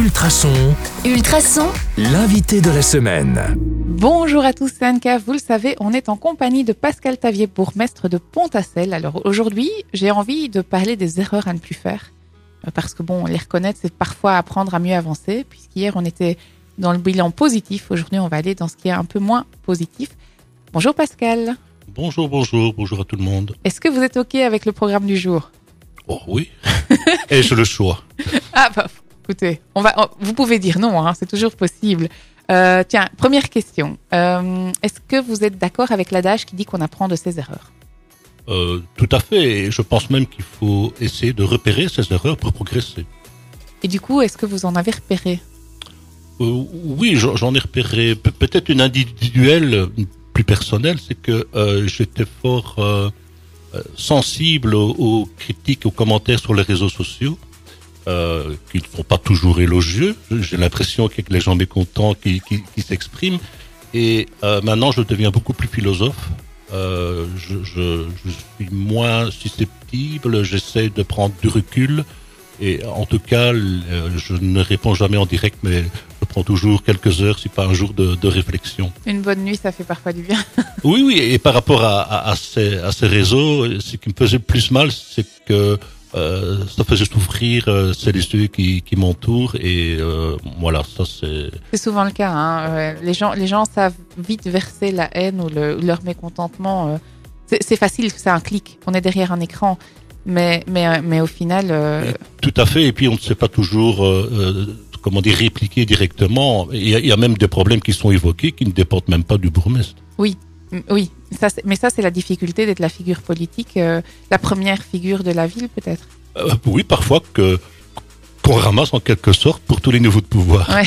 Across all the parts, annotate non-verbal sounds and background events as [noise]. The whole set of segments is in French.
Ultrason, Ultrason, l'invité de la semaine. Bonjour à tous, c'est Anka. Vous le savez, on est en compagnie de Pascal Tavier, bourgmestre de Pont-à-Celle. Alors aujourd'hui, j'ai envie de parler des erreurs à ne plus faire. Euh, Parce que bon, les reconnaître, c'est parfois apprendre à mieux avancer. Puisqu'hier, on était dans le bilan positif. Aujourd'hui, on va aller dans ce qui est un peu moins positif. Bonjour Pascal. Bonjour, bonjour, bonjour à tout le monde. Est-ce que vous êtes OK avec le programme du jour? Oh oui. [laughs] Et je le choix. Ah bah, écoutez, on va, on- vous pouvez dire non, hein, c'est toujours possible. Euh, tiens, première question. Euh, Est-ce que vous êtes d'accord avec l'adage qui dit qu'on apprend de ses erreurs? Euh, tout à fait. Et je pense même qu'il faut essayer de repérer ces erreurs pour progresser. Et du coup, est-ce que vous en avez repéré? Oui, j'en ai repéré Pe- peut-être une individuelle, une plus personnelle, c'est que j'étais fort sensible aux, aux critiques, aux commentaires sur les réseaux sociaux, euh, qui ne sont pas toujours élogieux. J'ai l'impression qu'il y a que les gens mécontents qui, qui, qui s'expriment. Et euh, maintenant, je deviens beaucoup plus philosophe. Euh, je, je, je suis moins susceptible, j'essaie de prendre du recul. Et en tout cas, je ne réponds jamais en direct, mais je prends toujours quelques heures, si pas un jour de, de réflexion. Une bonne nuit, ça fait parfois du bien. [laughs] Oui, oui, et par rapport à, à, à ces, à ces réseaux, ce qui me faisait le plus mal, c'est que euh, ça faisait souffrir euh, celles et ceux qui, qui m'entourent. Et euh, voilà, ça c'est... C'est souvent le cas. Hein. ouais. Les, gens, les gens savent vite verser la haine ou, le- ou leur mécontentement. euh. C'est c'est facile, c'est un clic. On est derrière un écran. Mais, mais, euh, mais au final, euh, Tout à fait, et puis on ne sait pas toujours, comment dire, répliquer directement. Il y, a, il y a même des problèmes qui sont évoqués qui ne dépendent même pas du bourgmestre. mm, oui. Ça, mais ça, c'est la difficulté d'être la figure politique, euh, la première figure de la ville, peut-être. Euh, oui, parfois que qu'on ramasse en quelque sorte pour tous les niveaux de pouvoir. Ouais.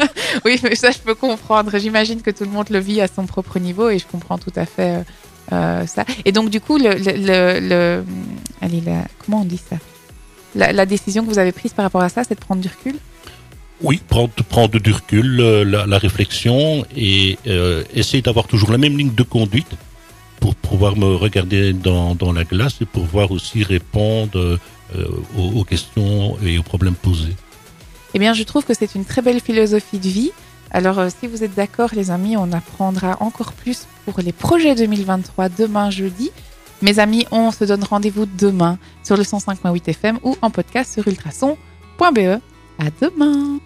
[laughs] oui, mais ça, je peux comprendre. J'imagine que tout le monde le vit à son propre niveau et je comprends tout à fait euh, euh, ça. Et donc, du coup, le, le, le, le- allez, la- comment on dit ça? La, la décision que vous avez prise par rapport à ça, c'est de prendre du recul? Oui, prendre, du recul, euh, la, réflexion et euh, essayer d'avoir toujours la même ligne de conduite pour pouvoir me regarder dans, la glace et pouvoir aussi répondre euh, aux, questions et aux problèmes posés. Eh bien, je trouve que c'est une très belle philosophie de vie. Alors, si vous êtes d'accord, les amis, on apprendra encore plus pour les projets 2023 demain jeudi. Mes amis, on se donne rendez-vous demain sur le 105.8 FM ou en podcast sur ultrason.be. À demain!